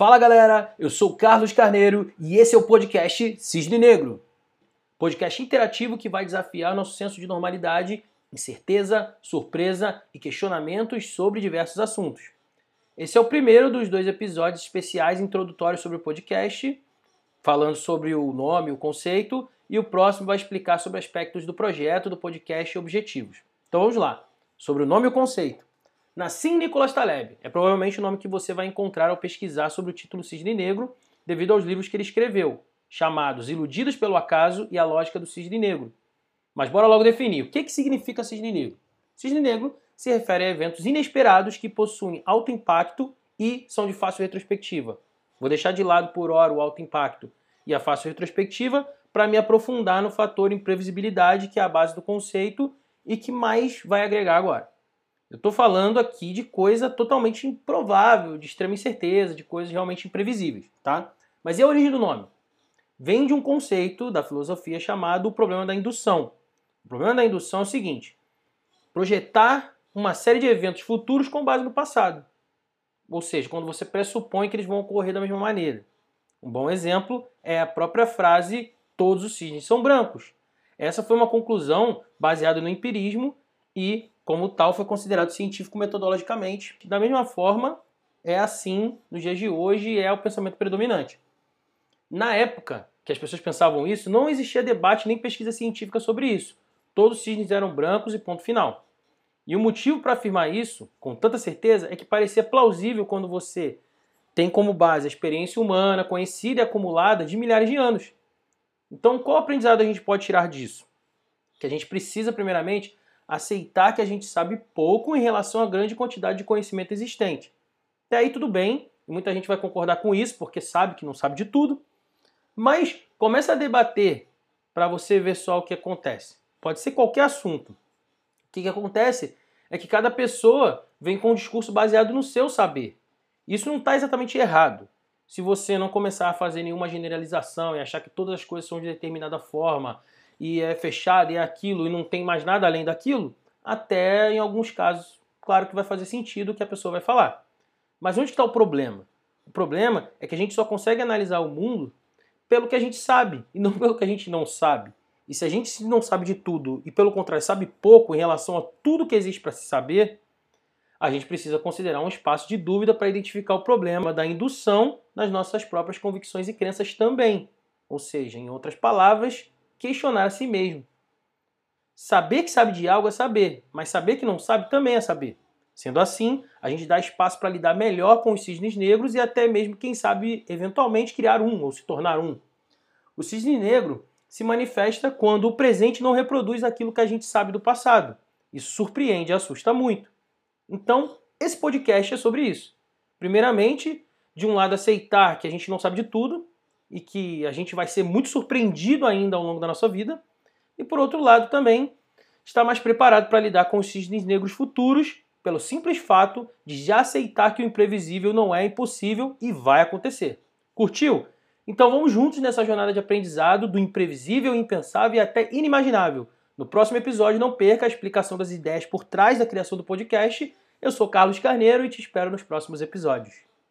Fala galera, eu sou Carlos Carneiro e esse é o podcast Cisne Negro. Podcast interativo que vai desafiar nosso senso de normalidade, incerteza, surpresa e questionamentos sobre diversos assuntos. Esse é o primeiro dos dois episódios especiais introdutórios sobre o podcast, falando sobre o nome, o conceito, e o próximo vai explicar sobre aspectos do projeto, do podcast e objetivos. Então vamos lá, sobre o nome e o conceito. Nassim Nicolas Taleb é provavelmente o nome que você vai encontrar ao pesquisar sobre o título Cisne Negro, devido aos livros que ele escreveu, chamados Iludidos pelo Acaso e a Lógica do Cisne Negro. Mas bora logo definir o que, que significa cisne negro. Cisne negro se refere a eventos inesperados que possuem alto impacto e são de fácil retrospectiva. Vou deixar de lado por hora o alto impacto e a fácil retrospectiva para me aprofundar no fator imprevisibilidade, que é a base do conceito e que mais vai agregar agora. Eu estou falando aqui de coisa totalmente improvável, de extrema incerteza, de coisas realmente imprevisíveis, tá? Mas e a origem do nome? Vem de um conceito da filosofia chamado o problema da indução. O problema da indução é o seguinte: projetar uma série de eventos futuros com base no passado. Ou seja, quando você pressupõe que eles vão ocorrer da mesma maneira. Um bom exemplo é a própria frase todos os cisnes são brancos. Essa foi uma conclusão baseada no empirismo e como tal, foi considerado científico metodologicamente. Da mesma forma, é assim nos dias de hoje é o pensamento predominante. Na época que as pessoas pensavam isso, não existia debate nem pesquisa científica sobre isso. Todos os cisnes eram brancos e ponto final. E o motivo para afirmar isso, com tanta certeza, é que parecia plausível quando você tem como base a experiência humana, conhecida e acumulada de milhares de anos. Então, qual aprendizado a gente pode tirar disso? Que a gente precisa, primeiramente, aceitar que a gente sabe pouco em relação à grande quantidade de conhecimento existente. Até aí tudo bem, muita gente vai concordar com isso, porque sabe que não sabe de tudo, mas começa a debater para você ver só o que acontece. Pode ser qualquer assunto. O que, que acontece é que cada pessoa vem com um discurso baseado no seu saber. Isso não está exatamente errado. Se você não começar a fazer nenhuma generalização e achar que todas as coisas são de determinada forma e é fechado e é aquilo e não tem mais nada além daquilo, até em alguns casos, claro que vai fazer sentido o que a pessoa vai falar. Mas onde está o problema? O problema é que a gente só consegue analisar o mundo pelo que a gente sabe e não pelo que a gente não sabe. E se a gente não sabe de tudo e, pelo contrário, sabe pouco em relação a tudo que existe para se saber, a gente precisa considerar um espaço de dúvida para identificar o problema da indução nas nossas próprias convicções e crenças também. Ou seja, em outras palavras, questionar a si mesmo. Saber que sabe de algo é saber, mas saber que não sabe também é saber. Sendo assim, a gente dá espaço para lidar melhor com os cisnes negros e até mesmo, quem sabe, eventualmente criar um ou se tornar um. O cisne negro se manifesta quando o presente não reproduz aquilo que a gente sabe do passado. Isso surpreende e assusta muito. Então, esse podcast é sobre isso. Primeiramente, de um lado, aceitar que a gente não sabe de tudo, e que a gente vai ser muito surpreendido ainda ao longo da nossa vida. E por outro lado também estar mais preparado para lidar com os cisnes negros futuros, pelo simples fato de já aceitar que o imprevisível não é impossível e vai acontecer. Curtiu? Então vamos juntos nessa jornada de aprendizado do imprevisível, impensável e até inimaginável. No próximo episódio não perca a explicação das ideias por trás da criação do podcast. Eu sou Carlos Carneiro e te espero nos próximos episódios.